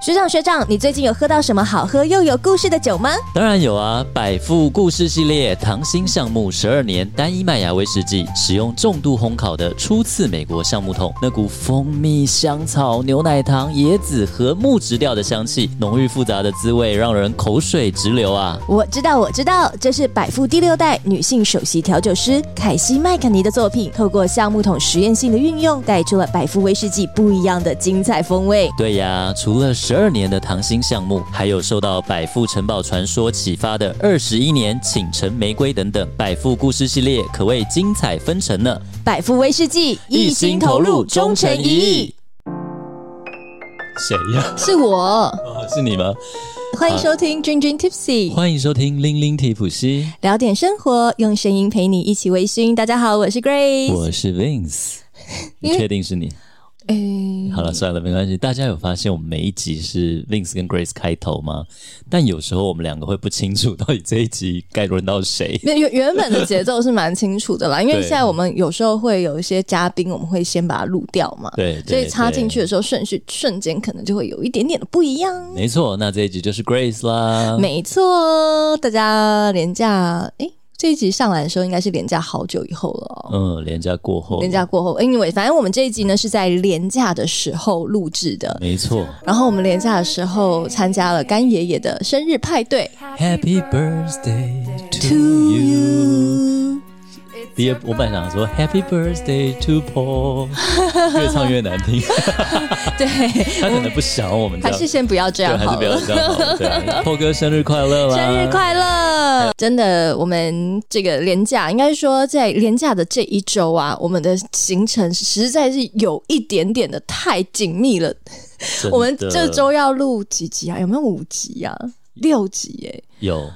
学长学长，你最近有喝到什么好喝又有故事的酒吗？当然有啊，百富故事系列糖心橡木十二年单一麦芽威士忌，使用重度烘烤的初次美国橡木桶，那股蜂蜜、香草、牛奶糖、椰子和木质调的香气，浓郁复杂的滋味让人口水直流啊！我知道，我知道，这是百富第六代女性首席调酒师凯西麦肯尼的作品，透过橡木桶实验性的运用，带出了百富威士忌不一样的精彩风味。对呀，除了。十二年的糖心项目，还有受到百富城堡传说启发的二十一年请城玫瑰等等，百富故事系列可谓精彩纷呈呢。百富威士忌一心投入，忠诚一意。谁呀？是我。哦，是你吗？欢迎收听 Dream Dream Tipsy。欢迎收听拎拎提普西，聊点生活，用声音陪你一起微醺。大家好，我是 Grace，我是 Vince。你确定是你？哎，好了，算了，没关系。大家有发现我们每一集是 Vince 跟 Grace 开头吗？但有时候我们两个会不清楚到底这一集该轮到谁。原原本的节奏是蛮清楚的啦，因为现在我们有时候会有一些嘉宾，我们会先把它录掉嘛。对，所以插进去的时候顺序瞬间可能就会有一点点的不一样。没错，那这一集就是 Grace 啦。没错，大家廉价哎。这一集上来的时候，应该是连假好久以后了哦。嗯，连假过后，连假过后，Anyway，反正我们这一集呢是在连假的时候录制的，没错。然后我们连假的时候参加了干爷爷的生日派对，Happy Birthday to you。我本来想说 Happy Birthday to Paul，越唱越难听。对，他可能不想我们还是先不要这样好了，还是不要这样好了。对，Paul 哥生日快乐啦！生日快乐！真的，我们这个连假，应该说在连假的这一周啊，我们的行程实在是有一点点的太紧密了。我们这周要录几集啊？有没有五集啊？六集哎、欸？有。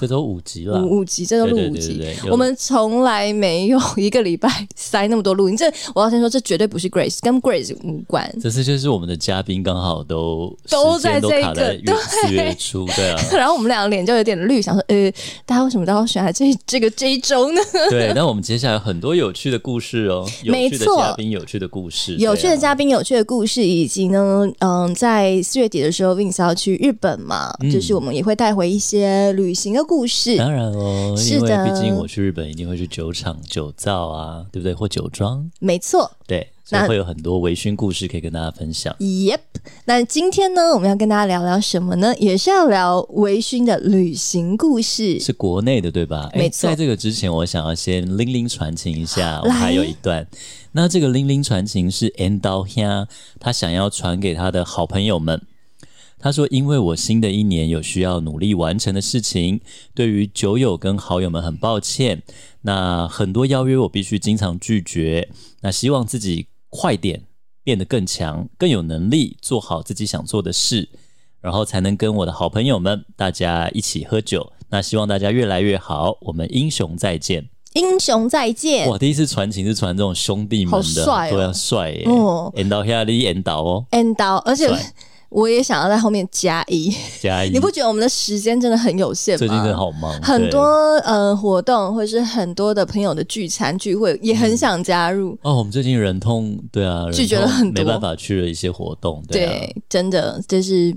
这都五集了，五五集，这都录五集。我们从来没有 一个礼拜塞那么多录音。这我要先说，这绝对不是 Grace，跟 Grace 无关。这次就是我们的嘉宾刚好都都在这个对四月初，对啊。然后我们两个脸就有点绿，想说，呃，大家为什么都要选在这这个这一周呢？对，那我们接下来有很多有趣的故事哦，没错，有趣的嘉宾，有趣的故事，有趣的嘉宾，有趣的故事，以及呢，嗯，在四月底的时候，Vince 要去日本嘛，嗯、就是我们也会带回一些旅。旅行的故事，当然哦，因为毕竟我去日本一定会去酒厂、酒造啊，对不对？或酒庄，没错，对，所以会有很多微醺故事可以跟大家分享。Yep，那今天呢，我们要跟大家聊聊什么呢？也是要聊微醺的旅行故事，是国内的，对吧？没错。在这个之前，我想要先拎拎传情一下，我还有一段。那这个拎拎传情是 Endo 兄他想要传给他的好朋友们。他说：“因为我新的一年有需要努力完成的事情，对于酒友跟好友们很抱歉。那很多邀约我必须经常拒绝。那希望自己快点变得更强，更有能力做好自己想做的事，然后才能跟我的好朋友们大家一起喝酒。那希望大家越来越好，我们英雄再见，英雄再见。哇，第一次传情是传这种兄弟们的，好帅哦，都要帅耶。哦，Endo 下的 Endo 哦，Endo，而且。”我也想要在后面加一加一，你不觉得我们的时间真的很有限吗？最近真的好忙，很多呃活动或者是很多的朋友的聚餐聚会，也很想加入。嗯、哦，我们最近忍痛对啊，拒绝了很多，没办法去了一些活动。对，真的就是，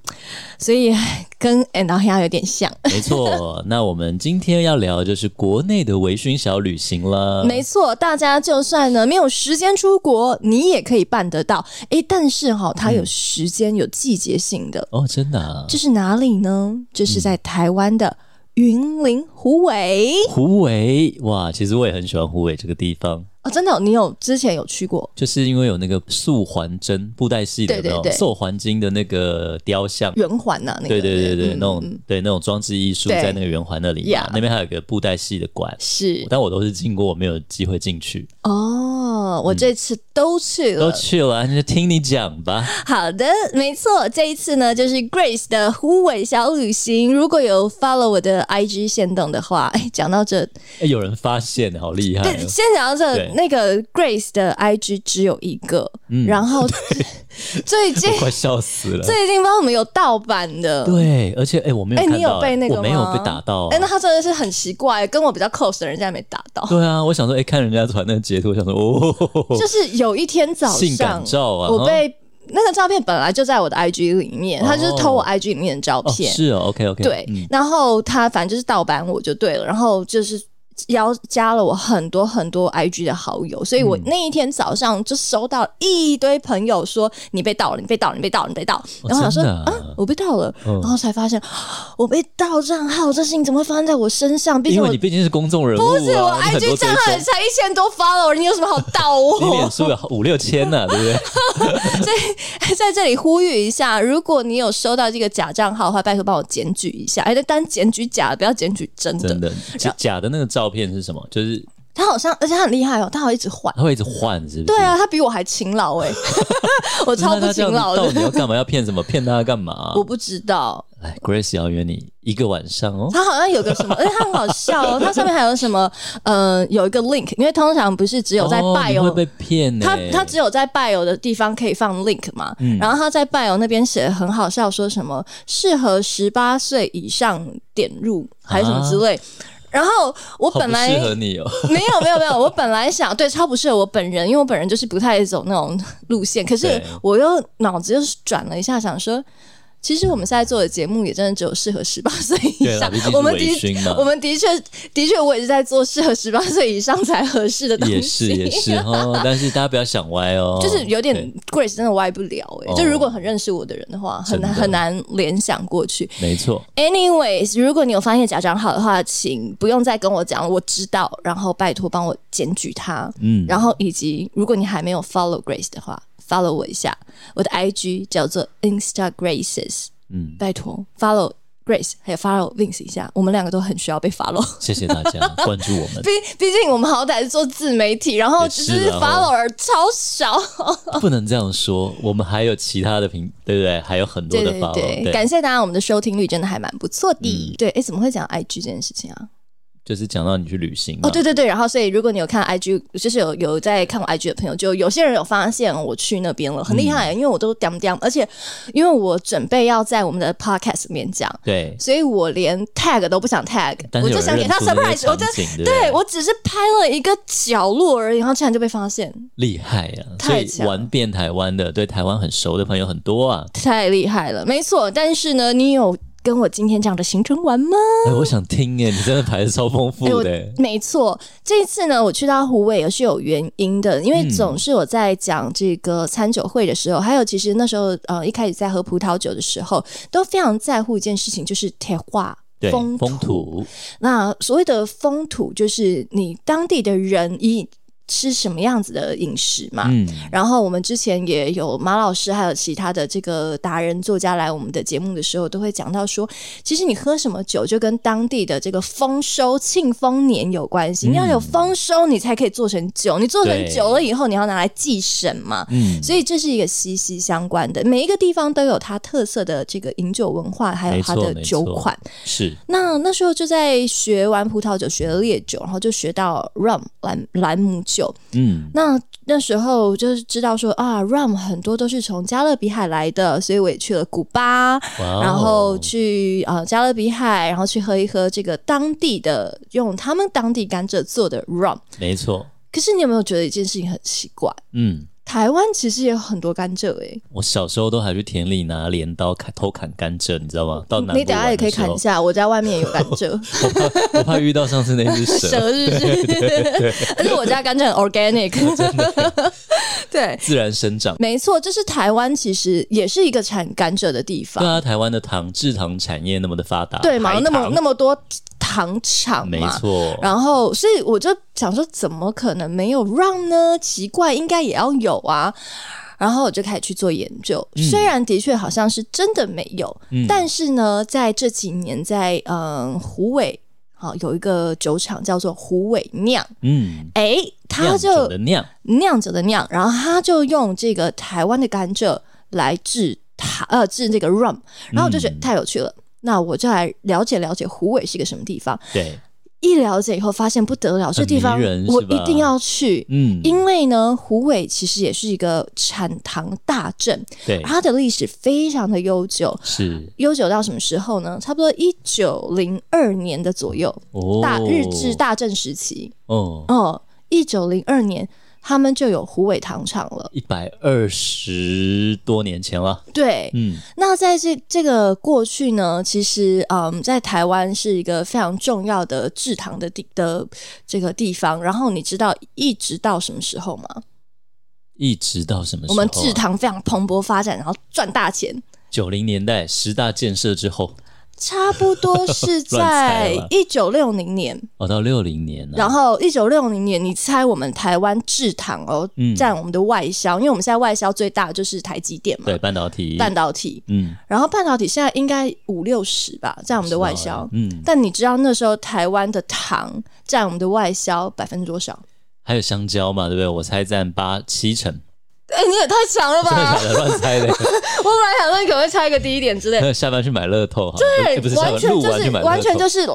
所以跟兄有点像。没错，那我们今天要聊的就是国内的微醺小旅行了。没错，大家就算呢没有时间出国，你也可以办得到。哎，但是哈、哦，它有时间、嗯、有季节。节性的哦，真的啊，这是哪里呢？这是在台湾的云林虎尾。虎尾哇，其实我也很喜欢虎尾这个地方。哦，真的，你有之前有去过？就是因为有那个素环针布袋戏的那种素环金的那个雕像圆环呐，那个、对对对对，嗯、那种对那种装置艺术在那个圆环那里嘛，那边还有个布袋戏的馆，是，但我都是经过，我没有机会进去。哦，我这次都去了，嗯、都去了，那就听你讲吧。好的，没错，这一次呢就是 Grace 的虎尾小旅行。如果有 follow 我的 IG 线动的话，哎，讲到这，哎，有人发现，好厉害、哦。对，先讲到这。那个 Grace 的 IG 只有一个，嗯、然后 最近快笑死了。最近帮我们有盗版的，对，而且哎，我没有看到，哎，你有被那个吗？我没有被打到，哎，那他真的是很奇怪，跟我比较 close 的人现在没打到。对啊，我想说，哎，看人家传那个截图，我想说，哦，就是有一天早上，性感照啊，我被那个照片本来就在我的 IG 里面，他就是偷我 IG 里面的照片。哦哦、是哦，OK OK。对，嗯、然后他反正就是盗版我就对了，然后就是。邀加了我很多很多 IG 的好友，所以我那一天早上就收到一堆朋友说你被盗了，你被盗了，你被盗了，你被盗。然后我说啊，我被盗了，然后才发现我被盗账号，这事情怎么会发生在我身上？毕竟我因为你毕竟是公众人物，不是我 IG 账号也才一千多 follower，你有什么好盗我？你脸书有五六千呢，对不对？所以 在这里呼吁一下，如果你有收到这个假账号的话，拜托帮我检举一下，哎，但检举假的，不要检举真的。真的，假的那个照。照片是什么？就是他好像，而且他很厉害哦，他好像一直换，他会一直换，是不是？对啊，他比我还勤劳哎，我超不勤劳的。到底要干嘛？要骗什么？骗他干嘛？我不知道。来，Grace 要约你一个晚上哦。他好像有个什么，而且他很好笑哦。他上面还有什么？呃，有一个 link，因为通常不是只有在哦、会被骗。他他只有在 bio 的地方可以放 link 嘛？嗯、然后他在 bio 那边写的很好笑，说什么适合十八岁以上点入，还是什么之类。啊然后我本来适合你哦，没有没有没有，我本来想对超不适合我本人，因为我本人就是不太走那种路线，可是我又脑子又转了一下，想说。其实我们现在做的节目也真的只有适合十八岁以上。我们的我们的确的确，我也是在做适合十八岁以上才合适的东西。也是也是哦，但是大家不要想歪哦。就是有点 Grace 真的歪不了哎、欸，就如果很认识我的人的话，很难很难联想过去。没错。Anyways，如果你有发现假账号的话，请不用再跟我讲，我知道。然后拜托帮我检举他。嗯。然后以及如果你还没有 follow Grace 的话。Follow 我一下，我的 IG 叫做 Instagraces，嗯，拜托 follow Grace 还有 follow Vince 一下，我们两个都很需要被 follow。谢谢大家关注我们。毕毕竟我们好歹是做自媒体，然后只是 follower 超少。不能这样说，我们还有其他的平，对不对？还有很多的 follow。对，对，对，感谢大家，我们的收听率真的还蛮不错的。嗯、对，哎，怎么会讲 IG 这件事情啊？就是讲到你去旅行哦，对对对，然后所以如果你有看 IG，就是有有在看我 IG 的朋友，就有些人有发现我去那边了，很厉害，嗯、因为我都点点，而且因为我准备要在我们的 Podcast 里面讲，对，所以我连 tag 都不想 tag，我就想给他 surprise，我就 对，对我只是拍了一个角落而已，然后竟然就被发现，厉害呀、啊！太强，玩遍台湾的，对台湾很熟的朋友很多啊，太厉害了，没错。但是呢，你有。跟我今天这样的行程玩吗？哎，我想听耶，你真的排的超丰富的。没错，这一次呢，我去到湖尾也是有原因的，因为总是我在讲这个餐酒会的时候，嗯、还有其实那时候呃一开始在喝葡萄酒的时候，都非常在乎一件事情，就是铁话风土。风土。那所谓的风土，就是你当地的人一。吃什么样子的饮食嘛？嗯，然后我们之前也有马老师，还有其他的这个达人作家来我们的节目的时候，都会讲到说，其实你喝什么酒就跟当地的这个丰收庆丰年有关系。你要有丰收，你才可以做成酒。你做成酒了以后，你要拿来祭神嘛。嗯，所以这是一个息息相关的。每一个地方都有它特色的这个饮酒文化，还有它的酒款。是。那那时候就在学完葡萄酒，学了烈酒，然后就学到 rum 兰兰姆酒。酒，嗯，那那时候就是知道说啊，rum 很多都是从加勒比海来的，所以我也去了古巴然后去啊、呃、加勒比海，然后去喝一喝这个当地的用他们当地甘蔗做的 rum，没错。可是你有没有觉得一件事情很奇怪？嗯。台湾其实也有很多甘蔗诶、欸，我小时候都还去田里拿镰刀砍偷砍甘蔗，你知道吗？到你等下也可以砍一下，我家外面也有甘蔗。我怕我怕遇到上次那只蛇，蛇是不是？对对对，而且我家甘蔗很 organic，对，自然生长。没错，这是台湾其实也是一个产甘蔗的地方。对啊，台湾的糖制糖产业那么的发达，对嘛？那么那么多。糖厂嘛，没错。然后，所以我就想说，怎么可能没有？rum 呢？奇怪，应该也要有啊。然后我就开始去做研究，嗯、虽然的确好像是真的没有，嗯、但是呢，在这几年在，在嗯虎尾好有一个酒厂叫做虎尾酿，嗯，哎，他就酿酿，酿酒的酿，然后他就用这个台湾的甘蔗来制糖呃制这个 rum，然后我就觉得太有趣了。嗯那我就来了解了解虎尾是一个什么地方。对，一了解以后发现不得了，这地方我一定要去。嗯，因为呢，虎尾其实也是一个产糖大镇，对，它的历史非常的悠久，是悠久到什么时候呢？差不多一九零二年的左右，哦、大日治大正时期。哦哦，一九零二年。他们就有虎尾糖厂了，一百二十多年前了。对，嗯，那在这这个过去呢，其实嗯，在台湾是一个非常重要的制糖的地的这个地方。然后你知道一直到什么时候吗？一直到什么时候、啊？我们制糖非常蓬勃发展，然后赚大钱。九零年代十大建设之后。差不多是 在一九六零年。哦，到六零年，然后一九六零年，你猜我们台湾制糖哦，占我们的外销，因为我们现在外销最大的就是台积电嘛，对，半导体，半导体，嗯，然后半导体现在应该五六十吧，占我们的外销，嗯，但你知道那时候台湾的糖占我们的外销百分之多少？还有香蕉嘛，对不对？我猜占八七成。哎、欸，你也太强了吧！真的假的？乱猜的。我本来想说你可能会猜一个低一点之类。下班去买乐透，对，欸、不是完全就是完全就是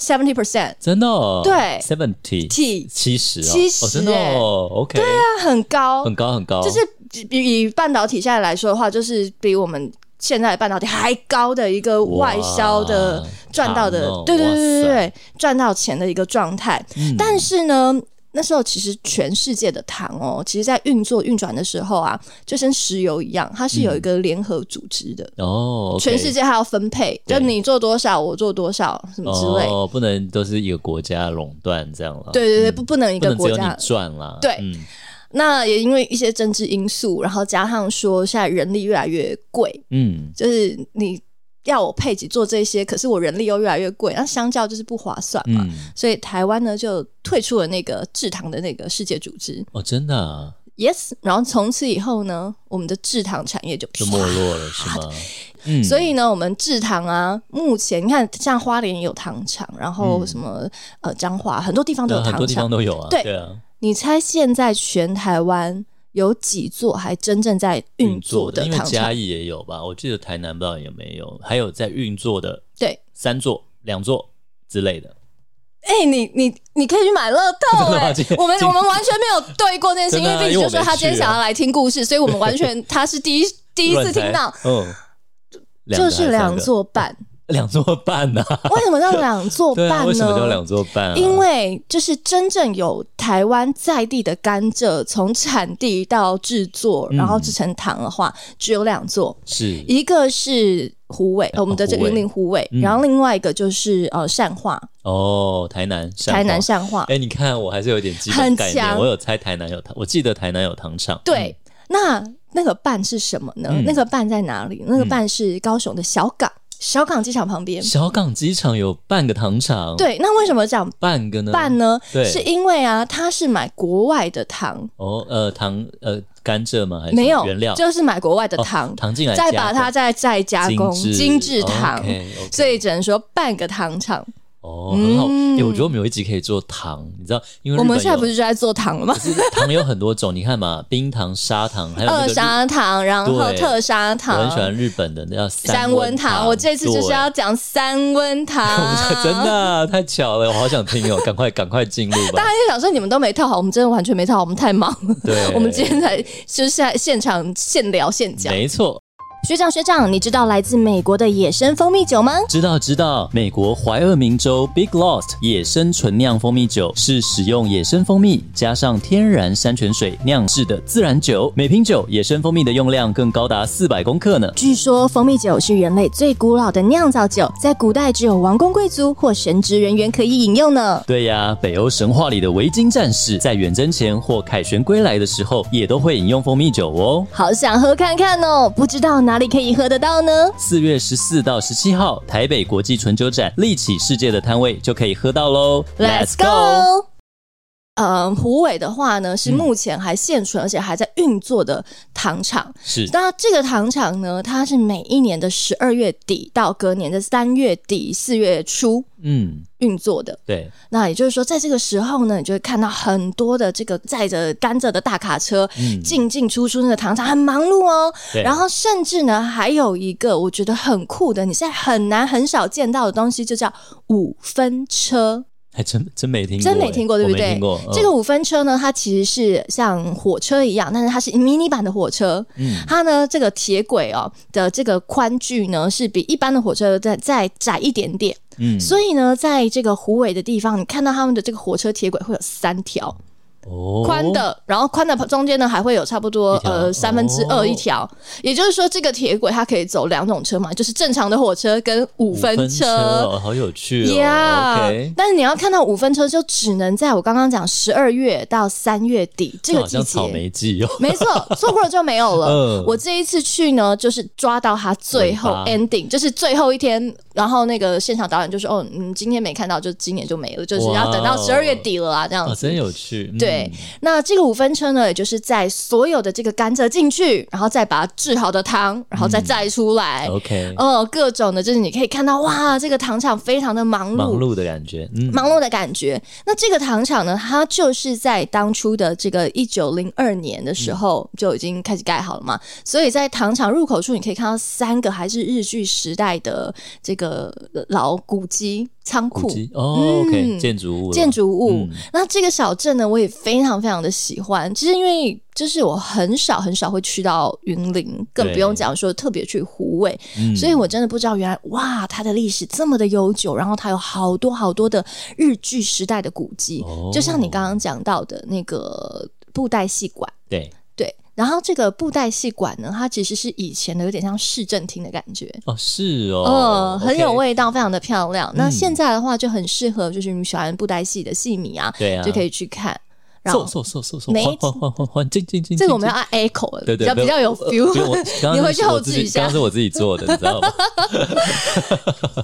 seventy percent，真的、哦。对，seventy t 七十，七十，真的哦。OK，对啊，很高，很高，很高。就是比以半导体现在来说的话，就是比我们现在半导体还高的一个外销的赚到的，哦、对对对对对，赚到钱的一个状态。嗯、但是呢。那时候其实全世界的糖哦，其实，在运作运转的时候啊，就像石油一样，它是有一个联合组织的哦。嗯 oh, okay. 全世界还要分配，就你做多少，我做多少，什么之类哦，不能都是一个国家垄断这样了。对对对，不、嗯、不能一个国家赚了。对，嗯、那也因为一些政治因素，然后加上说现在人力越来越贵，嗯，就是你。要我配给做这些，可是我人力又越来越贵，那相较就是不划算嘛。嗯、所以台湾呢就退出了那个制糖的那个世界组织。哦，真的、啊？Yes。然后从此以后呢，我们的制糖产业就就没落了，是吗？嗯。所以呢，我们制糖啊，目前你看，像花莲也有糖厂，然后什么、嗯、呃彰化很多地方都有糖厂，很多地方都有啊。对，对啊。你猜现在全台湾？有几座还真正在运作的？因为嘉义也有吧？我记得台南不知道有没有，还有在运作的，对，三座、两座之类的。哎、欸，你你你可以去买乐透 哎、欸！我们我们完全没有对过这件事，因为 Vinny 就说他今天想要来听故事，所以我们完全他是第一 第一次听到，嗯，就是两座半。两座半呢、啊？为什么叫两座半呢？啊、为什么叫两座半、啊？因为就是真正有台湾在地的甘蔗，从产地到制作，然后制成糖的话，嗯、只有两座，是一个是虎尾，我们的这个云林虎尾，然后另外一个就是呃善化哦，台南台南善化。哎、欸，你看我还是有点基本概念，我有猜台南有糖，我记得台南有糖厂。对，嗯、那那个半是什么呢？嗯、那个半在哪里？那个半是高雄的小港。小港机场旁边，小港机场有半个糖厂。对，那为什么讲半个呢？半呢？对，是因为啊，他是买国外的糖。哦，呃，糖，呃，甘蔗吗？还是没有原料？就是买国外的糖，哦、糖进来，再把它再再加工精致糖，哦 okay, okay、所以只能说半个糖厂。哦，很好。哎、欸，我觉得我们有一集可以做糖，你知道，因为我们现在不是就在做糖了吗？糖有很多种，你看嘛，冰糖、砂糖，还有二砂糖，然后特砂糖。我很喜欢日本的那叫三温糖。我这次就是要讲三温糖，真的太巧了，我好想听哦，赶快赶快进入吧。大家就想说你们都没套好，我们真的完全没套好，我们太忙了。对，我们今天才就是在现场现聊现讲，没错。学长学长，你知道来自美国的野生蜂蜜酒吗？知道知道，美国怀俄明州 Big Lost 野生纯酿蜂蜜酒是使用野生蜂蜜加上天然山泉水酿制的自然酒，每瓶酒野生蜂蜜的用量更高达四百公克呢。据说蜂蜜酒是人类最古老的酿造酒，在古代只有王公贵族或神职人员可以饮用呢。对呀，北欧神话里的维京战士在远征前或凯旋归来的时候也都会饮用蜂蜜酒哦。好想喝看看哦，不知道哪。哪里可以喝得到呢？四月十四到十七号，台北国际纯酒展立起世界的摊位就可以喝到喽。Let's go！呃，虎尾的话呢，是目前还现存、嗯、而且还在运作的糖厂。是，那这个糖厂呢，它是每一年的十二月底到隔年的三月底四月初，嗯，运作的。对，那也就是说，在这个时候呢，你就会看到很多的这个载着甘蔗的大卡车进进出出那个糖厂，很忙碌哦。然后甚至呢，还有一个我觉得很酷的，你现在很难很少见到的东西，就叫五分车。还真真没听过，真没听过，对不对？听过。这个五分车呢，它其实是像火车一样，但是它是迷你版的火车。嗯，它呢，这个铁轨哦的这个宽距呢，是比一般的火车再再窄一点点。嗯，所以呢，在这个湖尾的地方，你看到他们的这个火车铁轨会有三条。哦，宽的，然后宽的中间呢还会有差不多呃三分之二一条，哦，也就是说这个铁轨它可以走两种车嘛，就是正常的火车跟五分车，好有趣呀。Yeah, 但是你要看到五分车，就只能在我刚刚讲十二月到三月底这个季节，草莓季哦，没错，错过了就没有了。嗯、我这一次去呢，就是抓到它最后 ending，就是最后一天。然后那个现场导演就说：“哦，嗯，今天没看到，就今年就没了，就是要等到十二月底了啊，这样子。哦，真有趣。嗯、对，那这个五分车呢，也就是在所有的这个甘蔗进去，然后再把它制好的糖，然后再摘出来。OK，哦，各种的，就是你可以看到，哇，这个糖厂非常的忙碌，忙碌的感觉，嗯，忙碌的感觉。那这个糖厂呢，它就是在当初的这个一九零二年的时候就已经开始盖好了嘛，嗯、所以在糖厂入口处，你可以看到三个还是日据时代的这个。呃，老古迹仓库。哦，OK，建筑物，建筑物。嗯、那这个小镇呢，我也非常非常的喜欢。其实因为就是我很少很少会去到云林，更不用讲说特别去湖尾，所以我真的不知道原来哇，它的历史这么的悠久，然后它有好多好多的日据时代的古迹，哦、就像你刚刚讲到的那个布袋戏馆，对。然后这个布袋戏馆呢，它其实是以前的，有点像市政厅的感觉哦，是哦，嗯，很有味道，非常的漂亮。那现在的话就很适合，就是你喜欢布袋戏的戏迷啊，对啊，就可以去看。然后，嗖嗖嗖嗖嗖，欢欢欢欢欢，进进进，这个我们要按 echo，对对，比较比较有 feel。你回去后制一下，刚刚是我自己做的，你知道吗？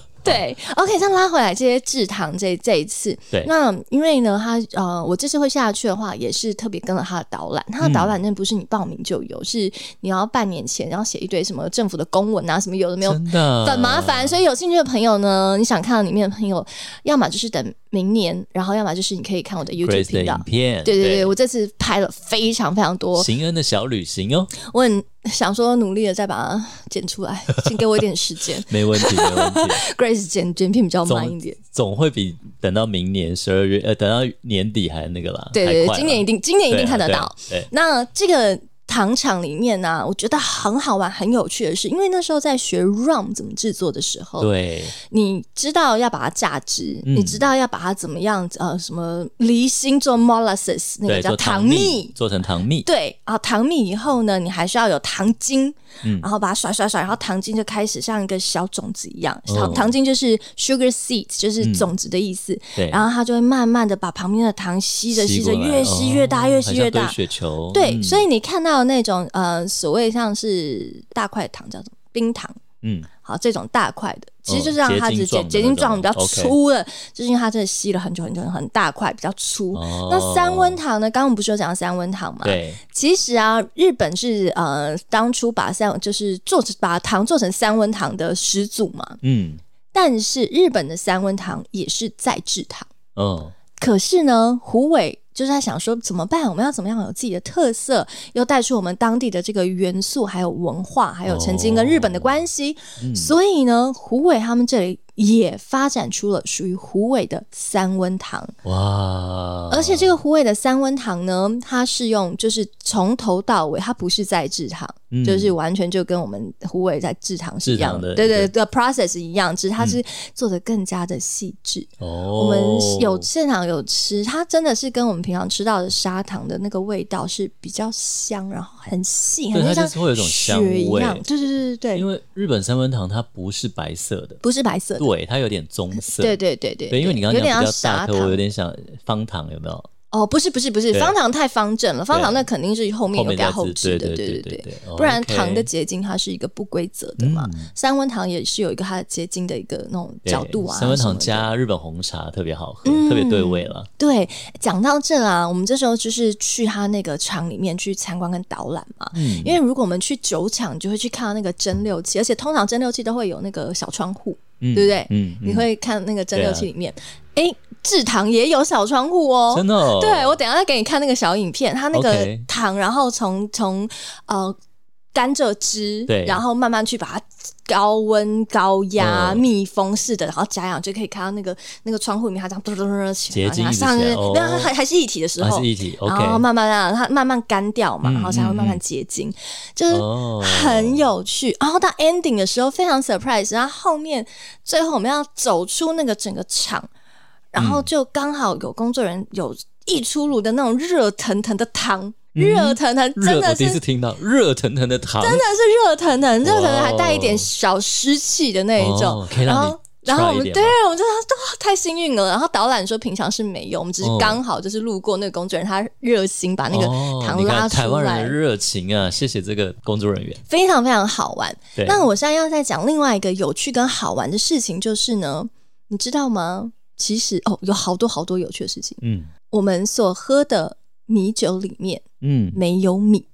对，OK，再拉回来这些制糖这这一次，对，那因为呢，他呃，我这次会下去的话，也是特别跟了他的导览。他的导览那不是你报名就有，嗯、是你要半年前，然后写一堆什么政府的公文啊，什么有的没有，真的很麻烦。所以有兴趣的朋友呢，你想看到里面的朋友，要么就是等明年，然后要么就是你可以看我的 YouTube 频道。影片，对对对，对我这次拍了非常非常多行恩的小旅行哦，我很。想说努力的再把它剪出来，请给我一点时间。没问题，没问题。Grace 剪剪片比较慢一点，总，总会比等到明年十二月呃，等到年底还那个啦。对对，今年一定，今年一定看得到。那这个。糖厂里面呢、啊，我觉得很好玩、很有趣的是，因为那时候在学 rum 怎么制作的时候，对，你知道要把它榨汁，嗯、你知道要把它怎么样呃，什么离心做 molasses 那个叫糖蜜，做成糖蜜，对啊，糖蜜以后呢，你还需要有糖精，嗯，然后把它甩甩甩，然后糖精就开始像一个小种子一样，糖、哦、糖精就是 sugar seed，就是种子的意思，嗯、对，然后它就会慢慢的把旁边的糖吸着吸着，越吸越大，越吸越大，雪球，对，嗯、所以你看到。那种呃，所谓像是大块糖叫什么冰糖，嗯，好，这种大块的，其实就是让它直接结晶状比较粗的，就是因为它真的吸了很久很久，很大块比较粗。那三温糖呢？刚刚我们不是有讲三温糖嘛？对，其实啊，日本是呃当初把三就是做把糖做成三温糖的始祖嘛，嗯，但是日本的三温糖也是再制糖，嗯，可是呢，胡伟。就是在想说怎么办？我们要怎么样有自己的特色，又带出我们当地的这个元素，还有文化，还有曾经跟日本的关系。哦嗯、所以呢，胡伟他们这里。也发展出了属于胡伟的三温糖哇！而且这个胡伟的三温糖呢，它是用就是从头到尾，它不是在制糖，嗯、就是完全就跟我们胡伟在制糖是一样的，对对对的 process 一样，只是它是做的更加的细致。哦、嗯，我们有现场有吃，它真的是跟我们平常吃到的砂糖的那个味道是比较香，然后很细，很像会有种雪一样。对对对对对，因为日本三温糖它不是白色的，不是白色的。对，它有点棕色。对对对对，对，因为你刚刚讲比较大颗，我有点想方糖有没有？哦，不是不是不是，方糖太方正了，方糖那肯定是后面有加后置的，对对对对，不然糖的结晶它是一个不规则的嘛。三温糖也是有一个它的结晶的一个那种角度啊。三温糖加日本红茶特别好喝，特别对味了。对，讲到这啊，我们这时候就是去他那个厂里面去参观跟导览嘛。嗯，因为如果我们去酒厂，就会去看到那个蒸馏器，而且通常蒸馏器都会有那个小窗户。对不对？嗯，你会看那个蒸馏器里面，哎，制糖也有小窗户哦。真的？对，我等下再给你看那个小影片，它那个糖，然后从从呃甘蔗汁，对，然后慢慢去把它高温高压密封式的，然后加氧，就可以看到那个那个窗户里面它这样嘟嘟嘟起来，结晶起来，那还还是一体的时候，还是一体，然后慢慢让它慢慢干掉嘛，然后才会慢慢结晶，就是很有趣。然后到 ending 的时候非常 surprise，然后后面最后我们要走出那个整个场，然后就刚好有工作人员有一出炉的那种热腾腾的汤。热腾腾，真的是第一次听到热腾腾的汤，真的是热腾腾，热腾腾还带一点小湿气的那一种。然后，然后我们对，我们真的都太幸运了。然后导览说平常是没有，我们只是刚好就是路过那个工作人员，他热心把那个糖拉出来。台湾人的热情啊，谢谢这个工作人员，非常非常好玩。那我现在要再讲另外一个有趣跟好玩的事情，就是呢，你知道吗？其实哦，有好多好多有趣的事情。嗯，我们所喝的米酒里面。嗯，没有米。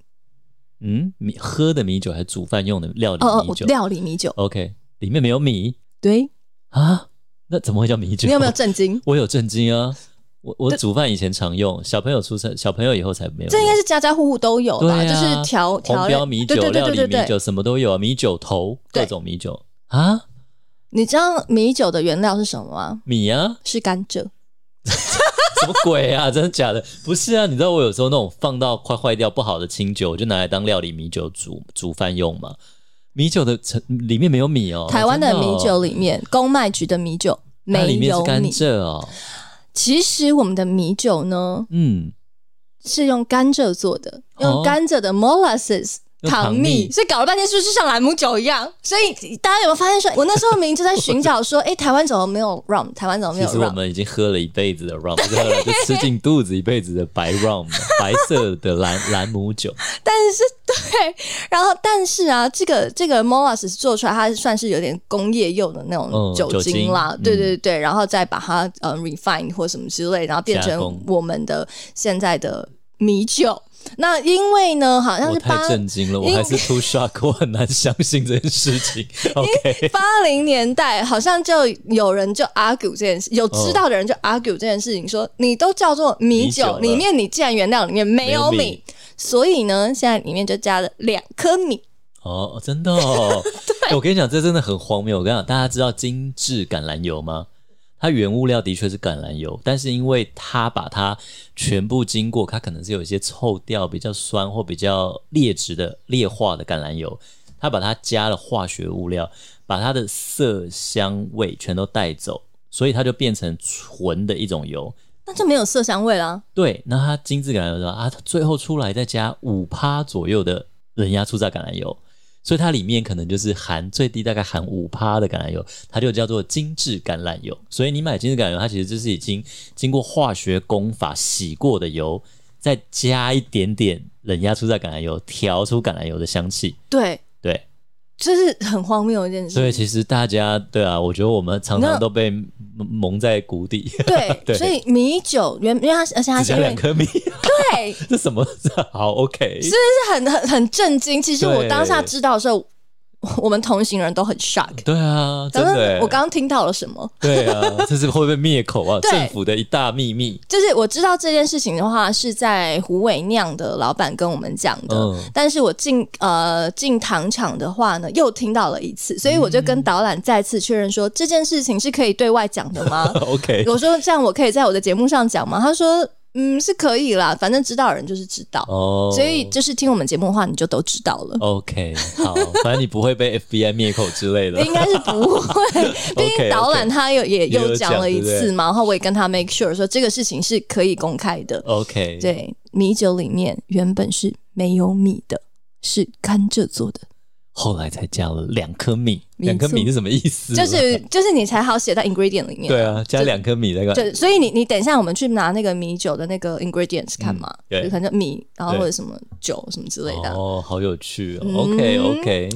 嗯，米喝的米酒还是煮饭用的料理米酒？哦，料理米酒。OK，里面没有米。对啊，那怎么会叫米酒？你有没有震惊？我有震惊啊！我我煮饭以前常用，小朋友出生，小朋友以后才没有。这应该是家家户户都有吧？就是调调标米酒、料理米酒，什么都有啊。米酒头，各种米酒啊。你知道米酒的原料是什么吗？米啊，是甘蔗。什么鬼啊！真的假的？不是啊！你知道我有时候那种放到快坏掉不好的清酒，我就拿来当料理米酒煮煮饭用嘛。米酒的成里面没有米哦。台湾的米酒里面，公卖局的米酒没有米，里面是甘蔗哦。其实我们的米酒呢，嗯，是用甘蔗做的，用甘蔗的 molasses。糖蜜，所以搞了半天是不是像兰姆酒一样？所以大家有没有发现说，我那时候明明就在寻找说，哎，台湾怎么没有 rum？台湾怎么没有 rum？其实我们已经喝了一辈子的 rum，就吃进肚子一辈子的白 rum，白色的兰兰姆酒。但是对，然后但是啊，这个这个 molasses 做出来，它算是有点工业用的那种酒精啦，对对对，然后再把它呃 refine 或什么之类，然后变成我们的现在的米酒。那因为呢，好像是八，我太震惊了，我还是 too shock，我很难相信这件事情。OK，八零年代好像就有人就 argue 这件事，有知道的人就 argue 这件事情，说你都叫做米酒，里面你既然原料里面没有米，有米，所以呢，现在里面就加了两颗米。哦，真的哦。对、欸，我跟你讲，这真的很荒谬。我跟你讲，大家知道精致橄榄油吗？它原物料的确是橄榄油，但是因为它把它全部经过，它可能是有一些臭掉、比较酸或比较劣质的劣化的橄榄油，它把它加了化学物料，把它的色香味全都带走，所以它就变成纯的一种油，那就没有色香味啦。对，那它精致橄榄油说啊，它最后出来再加五趴左右的冷压初榨橄榄油。所以它里面可能就是含最低大概含五趴的橄榄油，它就叫做精致橄榄油。所以你买精致橄榄油，它其实就是已经经过化学工法洗过的油，再加一点点冷压出榨橄榄油，调出橄榄油的香气。对。这是很荒谬一件事。所以其实大家对啊，我觉得我们常常都被蒙在鼓底。对，对，所以米酒原因为它而且它加两颗米，对，这什么？好，OK，是不是很很很震惊？其实我当下知道的时候。我们同行人都很 shock。对啊，真的。我刚刚听到了什么？对啊，这是会不会灭口啊？政府的一大秘密。就是我知道这件事情的话，是在胡伟酿的老板跟我们讲的。嗯。但是我进呃进糖厂的话呢，又听到了一次，所以我就跟导览再次确认说，嗯、这件事情是可以对外讲的吗？OK。我说这样我可以在我的节目上讲吗？他说。嗯，是可以啦，反正知道的人就是知道，oh, 所以就是听我们节目的话，你就都知道了。OK，好，反正你不会被 FBI 灭口之类的，应该是不会。毕竟导览他有也又讲了一次嘛，然后我也跟他 make sure 说这个事情是可以公开的。OK，对，米酒里面原本是没有米的，是甘蔗做的。后来才加了两颗米，两颗米是什么意思？就是就是你才好写在 ingredient 里面。对啊，加两颗米那个。就所以你你等一下，我们去拿那个米酒的那个 ingredients 看嘛，对，可能米，然后或者什么酒什么之类的。哦，好有趣哦。OK OK，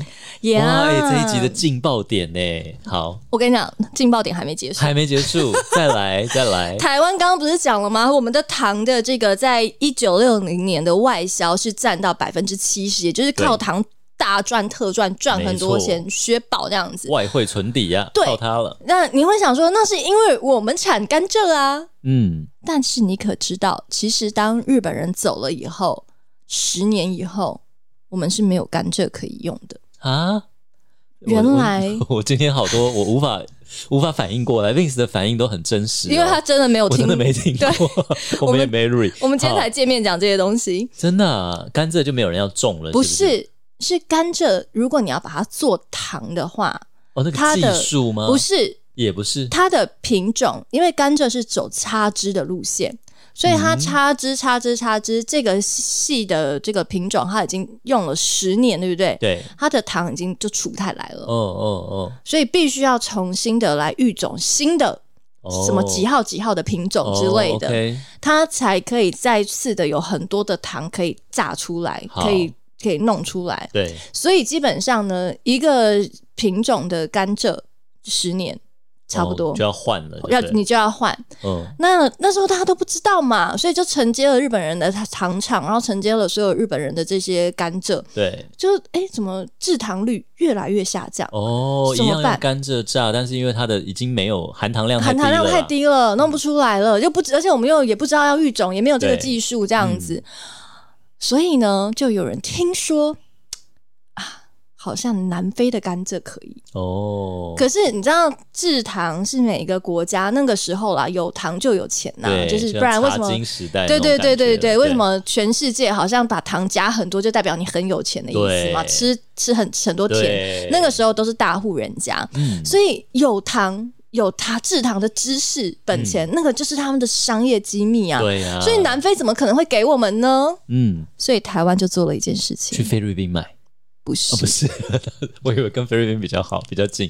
哇，这一集的劲爆点呢？好，我跟你讲，劲爆点还没结束，还没结束，再来再来。台湾刚刚不是讲了吗？我们的糖的这个在一九六零年的外销是占到百分之七十，也就是靠糖。大赚特赚，赚很多钱，雪宝这样子，外汇存底呀，对，靠它了。那你会想说，那是因为我们产甘蔗啊，嗯。但是你可知道，其实当日本人走了以后，十年以后，我们是没有甘蔗可以用的啊。原来我，今天好多我无法无法反应过来，Vince 的反应都很真实，因为他真的没有听，真的没听过，我们也没 read。我们今天才见面讲这些东西，真的啊，甘蔗就没有人要种了，不是？是甘蔗，如果你要把它做糖的话，哦，那个技术吗？不是，也不是。它的品种，因为甘蔗是走插枝的路线，所以它插枝、插枝、插枝，这个系的这个品种，它已经用了十年，对不对？对，它的糖已经就出不太来了。哦哦哦，所以必须要重新的来育种新的什么几号几号的品种之类的，它才可以再次的有很多的糖可以榨出来，可以可以弄出来。对，所以基本上呢，一个品种的甘蔗十年。差不多、哦、就要换了，要你就要换。嗯，那那时候大家都不知道嘛，所以就承接了日本人的糖厂，然后承接了所有日本人的这些甘蔗。对，就哎、欸，怎么制糖率越来越下降？哦，怎么办？一样用甘蔗榨，但是因为它的已经没有含糖量，含糖量太低了，弄不出来了，又不，而且我们又也不知道要育种，也没有这个技术，这样子、嗯。所以呢，就有人听说啊。好像南非的甘蔗可以哦，可是你知道制糖是每一个国家那个时候啦，有糖就有钱呐、啊，就是不然为什么？对对对对对，为什么全世界好像把糖加很多就代表你很有钱的意思嘛？吃吃很很多甜，那个时候都是大户人家、嗯，所以有糖有他制糖的知识本钱、嗯，那个就是他们的商业机密啊。对啊，所以南非怎么可能会给我们呢？嗯，所以台湾就做了一件事情，去菲律宾买。不是，哦、不是，我以为跟菲律宾比较好，比较近。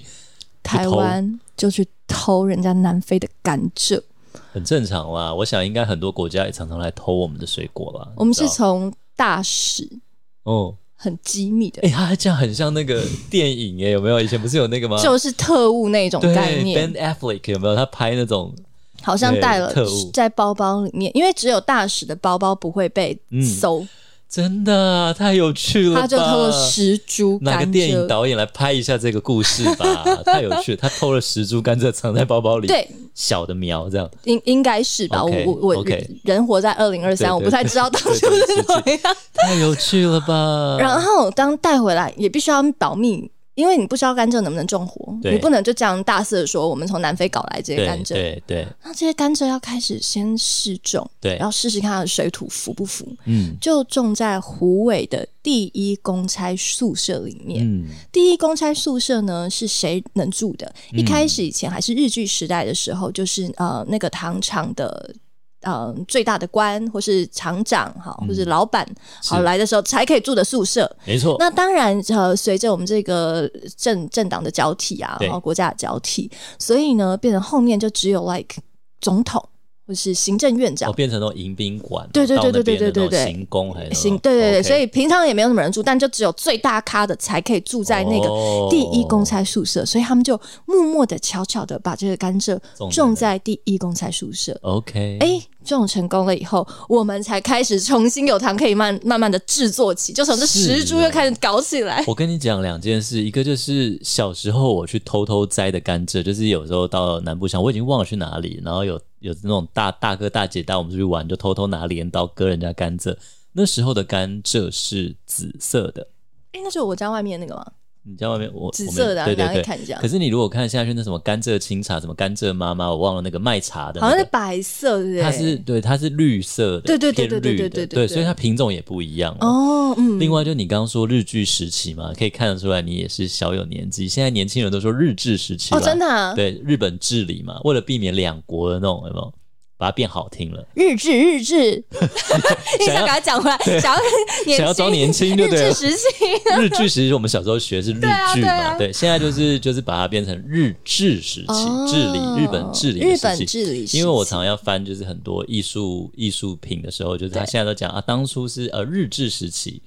台湾就去偷人家南非的甘蔗，很正常啦。我想应该很多国家也常常来偷我们的水果啦。我们是从大使哦，很机密的。哎、欸，他还这样很像那个 电影哎，有没有？以前不是有那个吗？就是特务那种概念。Ben Affleck 有没有？他拍那种好像带了特务在包包里面，因为只有大使的包包不会被搜。嗯真的太有趣了吧！他就偷了十株甘蔗。哪个电影导演来拍一下这个故事吧？太有趣了，他偷了十株甘蔗藏在包包里，对，小的苗这样，应应该是吧？Okay, 我我我.人活在二零二三，我不太知道当初是怎么样。太有趣了吧！然后当带回来也必须要保密。因为你不知道甘蔗能不能种活，你不能就这样大肆的说我们从南非搞来这些甘蔗。对对，那这些甘蔗要开始先试种，对，然后试试看它的水土服不服。嗯，就种在虎尾的第一公差宿舍里面。嗯，第一公差宿舍呢是谁能住的？一开始以前还是日据时代的时候，就是呃那个糖厂的。嗯，最大的官或是厂长哈，或是老板好来的时候才可以住的宿舍，没错。那当然，呃，随着我们这个政政党的交替啊，然后国家的交替，所以呢，变成后面就只有 like 总统。或是行政院长，哦、变成那种迎宾馆，对对对对对对对对，行宫还是行，对对对，okay. 所以平常也没有什么人住，但就只有最大咖的才可以住在那个第一公差宿舍，oh. 所以他们就默默的、悄悄的把这个甘蔗种在第一公差宿舍。OK，哎，种成功了以后，我们才开始重新有糖可以慢慢慢的制作起，就从这十株又开始搞起来。我跟你讲两件事，一个就是小时候我去偷偷摘的甘蔗，就是有时候到南部乡，我已经忘了去哪里，然后有。有那种大大哥大姐带我们出去玩，就偷偷拿镰刀割人家甘蔗。那时候的甘蔗是紫色的。哎、欸，那是我家外面那个吗？你在外面，我紫色的，对对对，看一下。可是你如果看下去，那什么甘蔗清茶，什么甘蔗妈妈，我忘了那个卖茶的，好像是白色，对不对？它是对，它是绿色的，对对对对对对对，对，所以它品种也不一样。哦，嗯。另外，就你刚刚说日剧时期嘛，可以看得出来你也是小有年纪。现在年轻人都说日治时期，哦，真的，对，日本治理嘛，为了避免两国的那种，有没有？把它变好听了，日志日治，你想把它讲回来，想要想要装年轻，对不对？日治时期，日志时期，我们小时候学是日剧嘛，对，现在就是就是把它变成日治时期，哦、治理日本治理日本治理。因为我常常要翻，就是很多艺术艺术品的时候，就是他现在都讲啊，当初是呃日治时期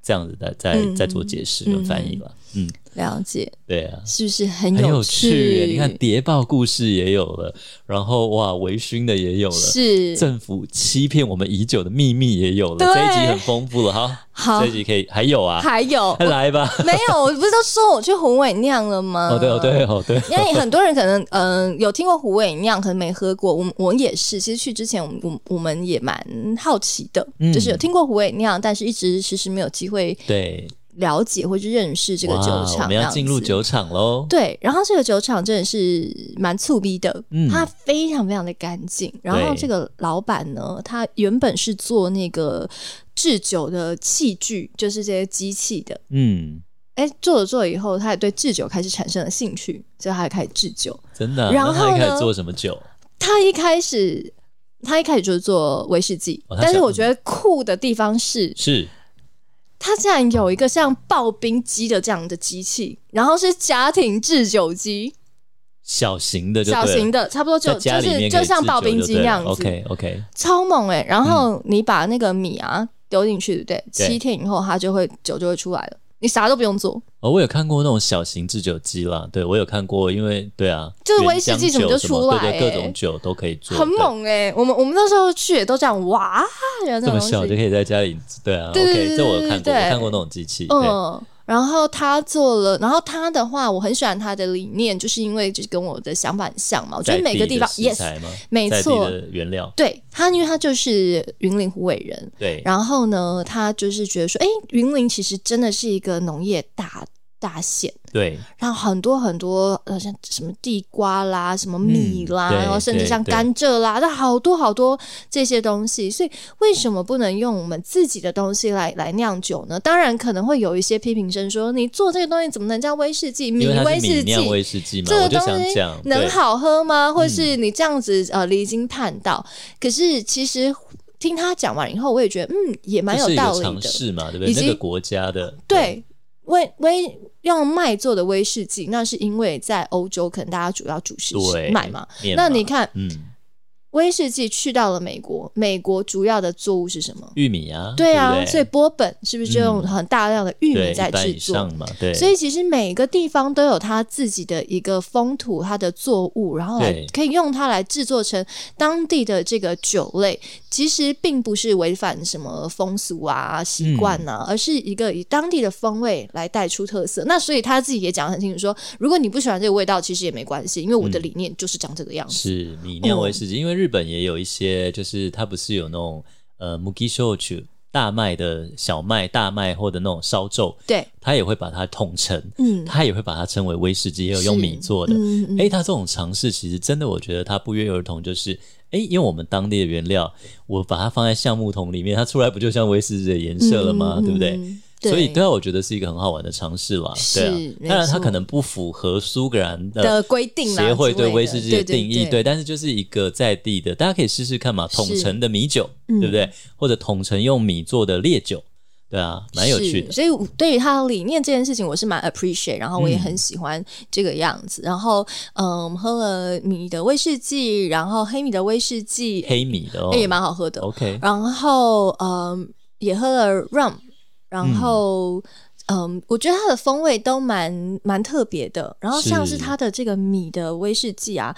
这样子的，在在在做解释跟翻译了，嗯。嗯了解，对啊，是不是很有趣？有趣你看谍报故事也有了，然后哇，微醺的也有了，是政府欺骗我们已久的秘密也有了。这一集很丰富了哈，好，这一集可以还有啊，还有，来吧。没有，我不是都说我去虎尾酿了吗？哦对哦对哦对，因为很多人可能嗯、呃、有听过胡伟酿，可能没喝过。我我也是，其实去之前我我我们也蛮好奇的、嗯，就是有听过胡伟酿，但是一直迟迟没有机会对。了解或者认识这个酒厂，我们要进入酒厂喽。对，然后这个酒厂真的是蛮粗逼的，嗯，它非常非常的干净。然后这个老板呢，他原本是做那个制酒的器具，就是这些机器的，嗯，哎，做了做了以后，他也对制酒开始产生了兴趣，所以他也开始制酒。真的？然后他一开始做什么酒？他一开始他一开始就是做威士忌，哦、但是我觉得酷的地方是是。它竟然有一个像刨冰机的这样的机器，然后是家庭制酒机，小型的就，小型的，差不多就就是就像刨冰机那样子。OK OK，超猛哎、欸！然后你把那个米啊丢进去，对不对？七天以后它就会酒就会出来了。你啥都不用做哦，我有看过那种小型制酒机啦，对我有看过，因为对啊，就是威士忌什么就出来、欸，对，对对，各种酒都可以做，很猛哎、欸！我们我们那时候去也都这样哇，这么小就可以在家里，对啊对对对这我有看过，我看过那种机器，嗯。然后他做了，然后他的话，我很喜欢他的理念，就是因为就是跟我的想法很像嘛。我觉得每个地方，yes，没错，原料，对他，因为他就是云林湖尾人，对。然后呢，他就是觉得说，哎，云林其实真的是一个农业大大县。对，然后很多很多呃，像什么地瓜啦，什么米啦，嗯、然后甚至像甘蔗啦，那好多好多这些东西。所以为什么不能用我们自己的东西来来酿酒呢？当然可能会有一些批评声说，你做这个东西怎么能叫威士忌？米威士忌，威士忌嘛，这个东西能好喝吗？或是你这样子呃离经叛道？可是其实听他讲完以后，我也觉得嗯，也蛮有道理的。尝试嘛，对不对？那个国家的对。威威用麦做的威士忌，那是因为在欧洲可能大家主要主食是麦嘛。那你看，嗯。威士忌去到了美国，美国主要的作物是什么？玉米啊，对啊，对对，所以波本是不是就用很大量的玉米在制作？嗯、对，所以其实每个地方都有它自己的一个风土，它的作物，然后来可以用它来制作成当地的这个酒类。其实并不是违反什么风俗啊、习惯啊、嗯，而是一个以当地的风味来带出特色。那所以他自己也讲得很清楚说，说如果你不喜欢这个味道，其实也没关系，因为我的理念就是长这个样子。嗯、是理念威士忌，因为。日本也有一些，就是它不是有那种呃 mugi shochu 大麦的小麦、大麦或者那种烧酎，对，它也会把它统称，嗯，它也会把它称为威士忌，也有用米做的。哎、嗯嗯，它这种尝试其实真的，我觉得它不约而同，就是哎，因为我们当地的原料，我把它放在橡木桶里面，它出来不就像威士忌的颜色了吗？嗯、对不对？所以，对啊，我觉得是一个很好玩的尝试啦。对啊，当然它可能不符合苏格兰的规定协会对威士忌的定义，对，但是就是一个在地的，大家可以试试看嘛。统称的米酒，对不对？嗯、或者统称用米做的烈酒，对啊，蛮有趣的。所以，对于它的理念这件事情，我是蛮 appreciate，然后我也很喜欢这个样子。嗯、然后，嗯，喝了米的威士忌，然后黑米的威士忌，黑米的、哦、也蛮好喝的。OK，然后，嗯，也喝了 rum。然后嗯，嗯，我觉得它的风味都蛮蛮特别的。然后像是它的这个米的威士忌啊，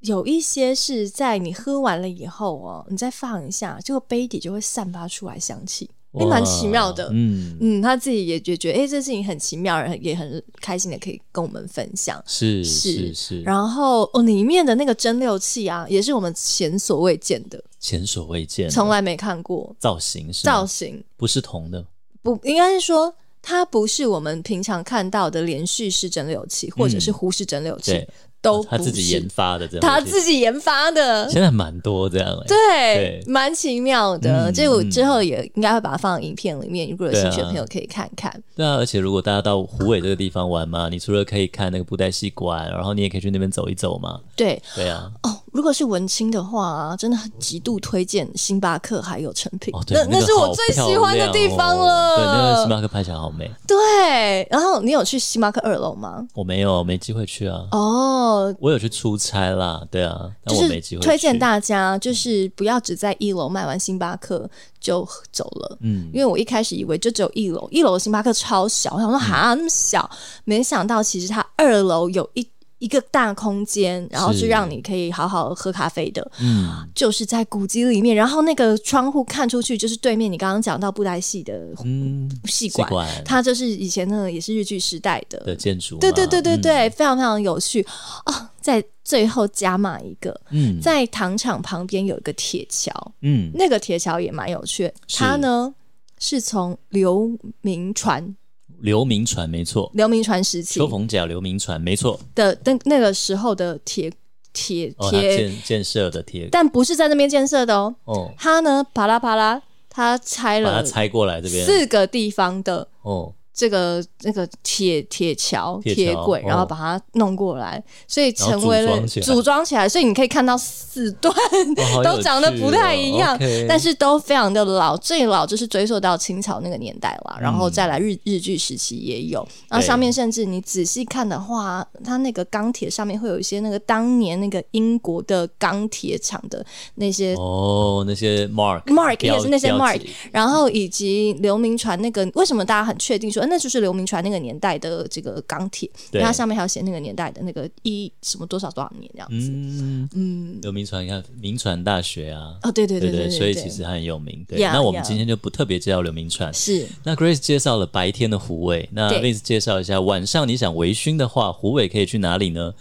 有一些是在你喝完了以后哦，你再放一下，这个杯底就会散发出来香气，也蛮奇妙的。嗯嗯，他自己也觉觉得，哎，这事情很奇妙，也很开心的可以跟我们分享。是是是。然后哦，里面的那个蒸馏器啊，也是我们前所未见的，前所未见，从来没看过。造型是造型，不是铜的。不应该是说，它不是我们平常看到的连续式蒸馏器，或者是壶式蒸馏器，嗯、都不是、哦、他自己研发的这样。他自己研发的，现在蛮多这样、欸，对，对，蛮奇妙的。这、嗯、我之后也应该会把它放在影片里面，如果有兴趣的朋友可以看看。对啊，而且如果大家到湖尾这个地方玩嘛，你除了可以看那个布袋戏馆，然后你也可以去那边走一走嘛。对，对啊。哦。如果是文青的话、啊，真的很极度推荐星巴克还有成品，哦、那那是我最喜欢的地方了。对，那个星巴克拍起来好美。对，然后你有去星巴克二楼吗？我没有，没机会去啊。哦，我有去出差啦，对啊，但我没机会去。就是推荐大家，就是不要只在一楼卖完星巴克就走了。嗯，因为我一开始以为就只有一楼，一楼的星巴克超小，我想说哈那么小，没想到其实它二楼有一。一个大空间，然后是。让你可以好好喝咖啡的，嗯，就是在古迹里面，然后那个窗户看出去就是对面，你刚刚讲到布袋戏的嗯戏馆，它就是以前那个也是日剧时代的的建筑，对对对对对，嗯、非常非常有趣。哦。在最后加码一个，嗯，在糖厂旁边有一个铁桥，嗯，那个铁桥也蛮有趣，它呢是从刘铭传。刘铭传没错，流民船时期，秋逢甲流民船没错。的，那那个时候的铁铁铁建建设的铁，但不是在那边建设的哦。哦，他呢，啪啦啪啦，他拆了，把它拆过来这边。四个地方的哦这个那个铁铁桥、铁轨，然后把它弄过来，哦、所以成为了组装起来。所以你可以看到四段、哦、都长得不太一样，哦、但是都非常的老。最老就是追溯到清朝那个年代了，然后再来日日据时期也有。然后上面甚至你仔细看的话，它那个钢铁上面会有一些那个当年那个英国的钢铁厂的那些哦，那些 mark mark 也是那些 mark，然后以及刘铭传那个为什么大家很确定说？那就是刘铭传那个年代的这个钢铁，它上面还有写那个年代的那个一什么多少多少年这样子。嗯嗯，刘铭传，你看铭传大学啊，哦对对对对，所以其实很有名。对，那我们今天就不特别介绍刘铭传。是，那 Grace 介绍了白天的虎尾，那 Vince 介绍一下晚上你想微醺的话，虎尾可以去哪里呢？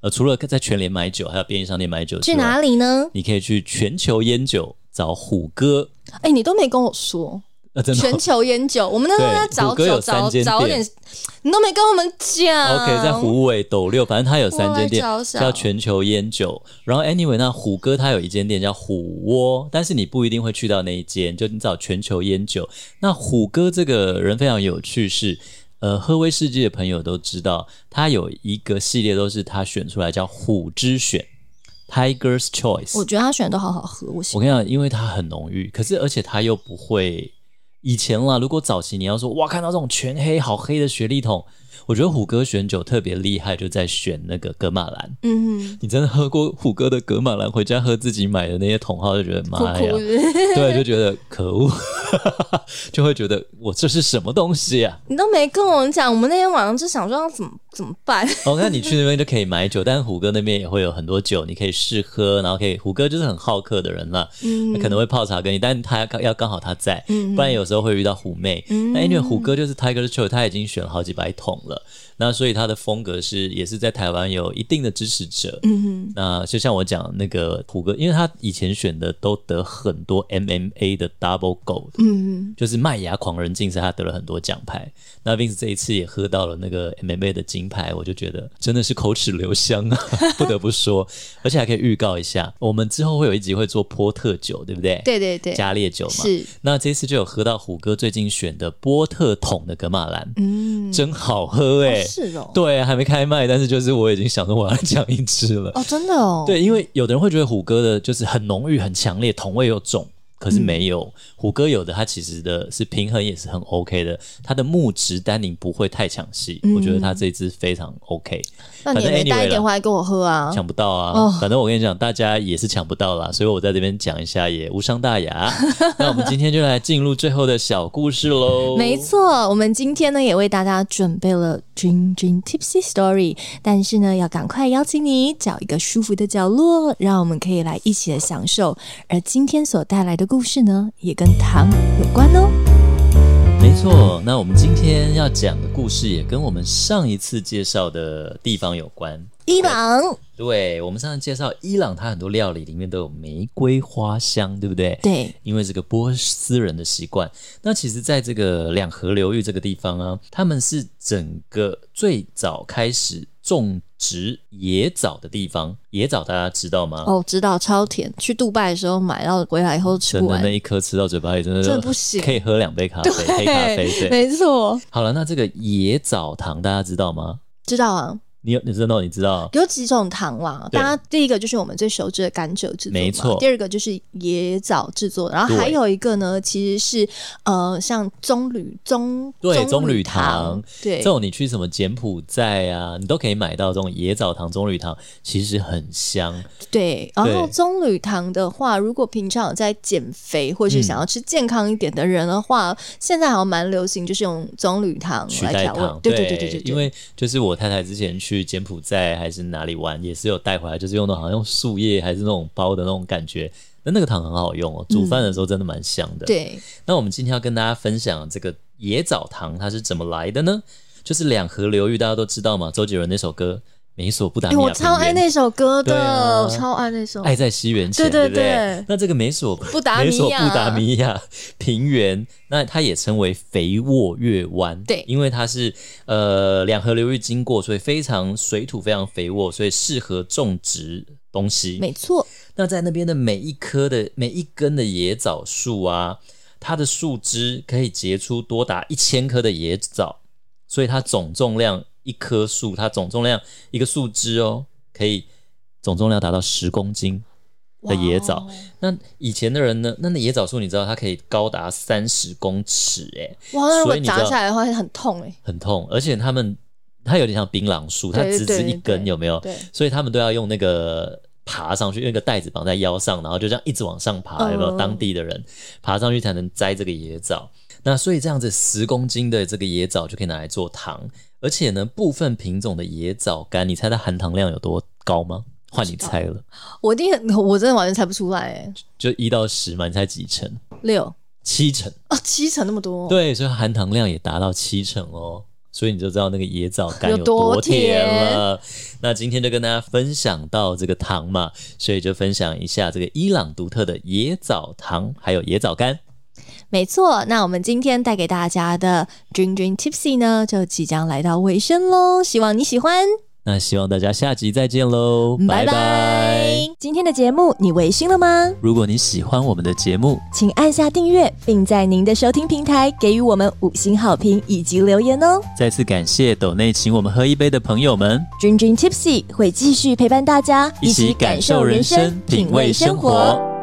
呃，除了在全联买酒，还有便利商店买酒，去哪里呢？你可以去全球烟酒找虎哥。哎，你都没跟我说。啊、全球烟酒，我们那时候在找找找找点，你都没跟我们讲。OK，在虎尾斗六，反正他有三间店，叫全球烟酒。然后 Anyway，那虎哥他有一间店叫虎窝，但是你不一定会去到那一间，就你找全球烟酒。那虎哥这个人非常有趣是，是呃，喝威士忌的朋友都知道，他有一个系列都是他选出来叫虎之选 （Tiger's Choice）。我觉得他选的都好好喝，我我跟你讲，因为它很浓郁，可是而且它又不会。以前啦，如果早期你要说哇，看到这种全黑好黑的雪莉桶。我觉得虎哥选酒特别厉害，就在选那个格马兰。嗯哼，你真的喝过虎哥的格马兰？回家喝自己买的那些桶号，就觉得妈呀，对，就觉得可恶，就会觉得我这是什么东西啊？你都没跟我们讲，我们那天晚上就想说要怎么怎么办？哦，那你去那边就可以买酒，但是虎哥那边也会有很多酒，你可以试喝，然后可以虎哥就是很好客的人了，嗯，可能会泡茶给你，但他要要刚好他在，嗯，不然有时候会遇到虎妹。嗯，那因为虎哥就是 Tiger's Choice，他已经选了好几百桶了。那所以他的风格是也是在台湾有一定的支持者。嗯哼，那就像我讲那个虎哥，因为他以前选的都得很多 MMA 的 Double Gold，嗯哼，就是麦芽狂人竞赛，他得了很多奖牌。那 Vince 这一次也喝到了那个 MMA 的金牌，我就觉得真的是口齿留香啊，不得不说。而且还可以预告一下，我们之后会有一集会做波特酒，对不对？对对对，加烈酒嘛。是。那这次就有喝到虎哥最近选的波特桶的格马兰，嗯，真好喝哎、欸。是哦，对，还没开卖，但是就是我已经想说我要讲一支了。哦，真的哦。对，因为有的人会觉得虎哥的就是很浓郁、很强烈，同味又重。可是没有、嗯、虎哥有的，它其实的是平衡也是很 OK 的，它的木质单宁不会太抢戏，嗯、我觉得它这支非常 OK。那你带一点回来跟我喝啊？抢不到啊！哦、反正我跟你讲，大家也是抢不到啦，所以我在这边讲一下也无伤大雅。那我们今天就来进入最后的小故事喽。没错，我们今天呢也为大家准备了 Dream Dream Tipsy Story，但是呢要赶快邀请你找一个舒服的角落，让我们可以来一起的享受。而今天所带来的故事呢，也跟糖有关哦。没错，那我们今天要讲的故事也跟我们上一次介绍的地方有关。伊朗，对，我们上次介绍伊朗，它很多料理里面都有玫瑰花香，对不对？对，因为这个波斯人的习惯。那其实，在这个两河流域这个地方啊，他们是整个最早开始种植野枣的地方，野枣大家知道吗？哦，知道，超甜。去杜拜的时候买到回来以后吃不完，真的那一颗吃到嘴巴里，真的真的不行，可以喝两杯咖啡，黑咖啡，对，没错。好了，那这个野枣糖大家知道吗？知道啊。你有你知道？你知道有几种糖嘛？大家第一个就是我们最熟知的甘蔗制作，没错。第二个就是椰枣制作，然后还有一个呢，其实是呃，像棕榈棕对棕榈糖，对这种你去什么柬埔寨啊，你都可以买到这种椰枣糖、棕榈糖，其实很香。对，然后棕榈糖的话，如果平常有在减肥或是想要吃健康一点的人的话，现在好像蛮流行，就是用棕榈糖取代糖。对对对对对，因为就是我太太之前去。去柬埔寨还是哪里玩，也是有带回来，就是用的好像用树叶还是那种包的那种感觉，那那个糖很好用哦，煮饭的时候真的蛮香的。嗯、对，那我们今天要跟大家分享这个椰枣糖它是怎么来的呢？就是两河流域大家都知道嘛，周杰伦那首歌。美索不达米亚、欸，我超爱那首歌的，啊、我超爱那首《爱在西元前》，对对对？那这个美索不达米亚，美索不达米亚平原，那它也称为肥沃月湾，对，因为它是呃两河流域经过，所以非常水土非常肥沃，所以适合种植东西。没错，那在那边的每一棵的每一根的野枣树啊。它的树枝可以结出多达一千颗的野枣，所以它总重量一棵树，它总重量一个树枝哦，可以总重量达到十公斤的野枣。Wow 那以前的人呢？那那野枣树你知道它可以高达三十公尺哎，哇！那如果砸下来的话会很痛哎，很痛，而且他们它有点像槟榔树，它直直一根有没有？对，所以他们都要用那个。爬上去，用一个袋子绑在腰上，然后就这样一直往上爬。有没有当地的人爬上去才能摘这个野枣？那所以这样子十公斤的这个野枣就可以拿来做糖，而且呢，部分品种的野枣干，你猜它含糖量有多高吗？换你猜了，我一定我真的完全猜不出来哎，就一到十嘛，你猜几成？六、七成啊，七成那么多？对，所以含糖量也达到七成哦。所以你就知道那个野枣干有多甜了。那今天就跟大家分享到这个糖嘛，所以就分享一下这个伊朗独特的野枣糖，还有野枣干。没错，那我们今天带给大家的 Dream Dream Tipsy 呢，就即将来到尾声喽。希望你喜欢。那希望大家下集再见喽，拜拜。今天的节目你微醺了吗？如果你喜欢我们的节目，请按下订阅，并在您的收听平台给予我们五星好评以及留言哦。再次感谢斗内请我们喝一杯的朋友们，Dream Dream Tipsy 会继续陪伴大家，一起感受人生，品味生活。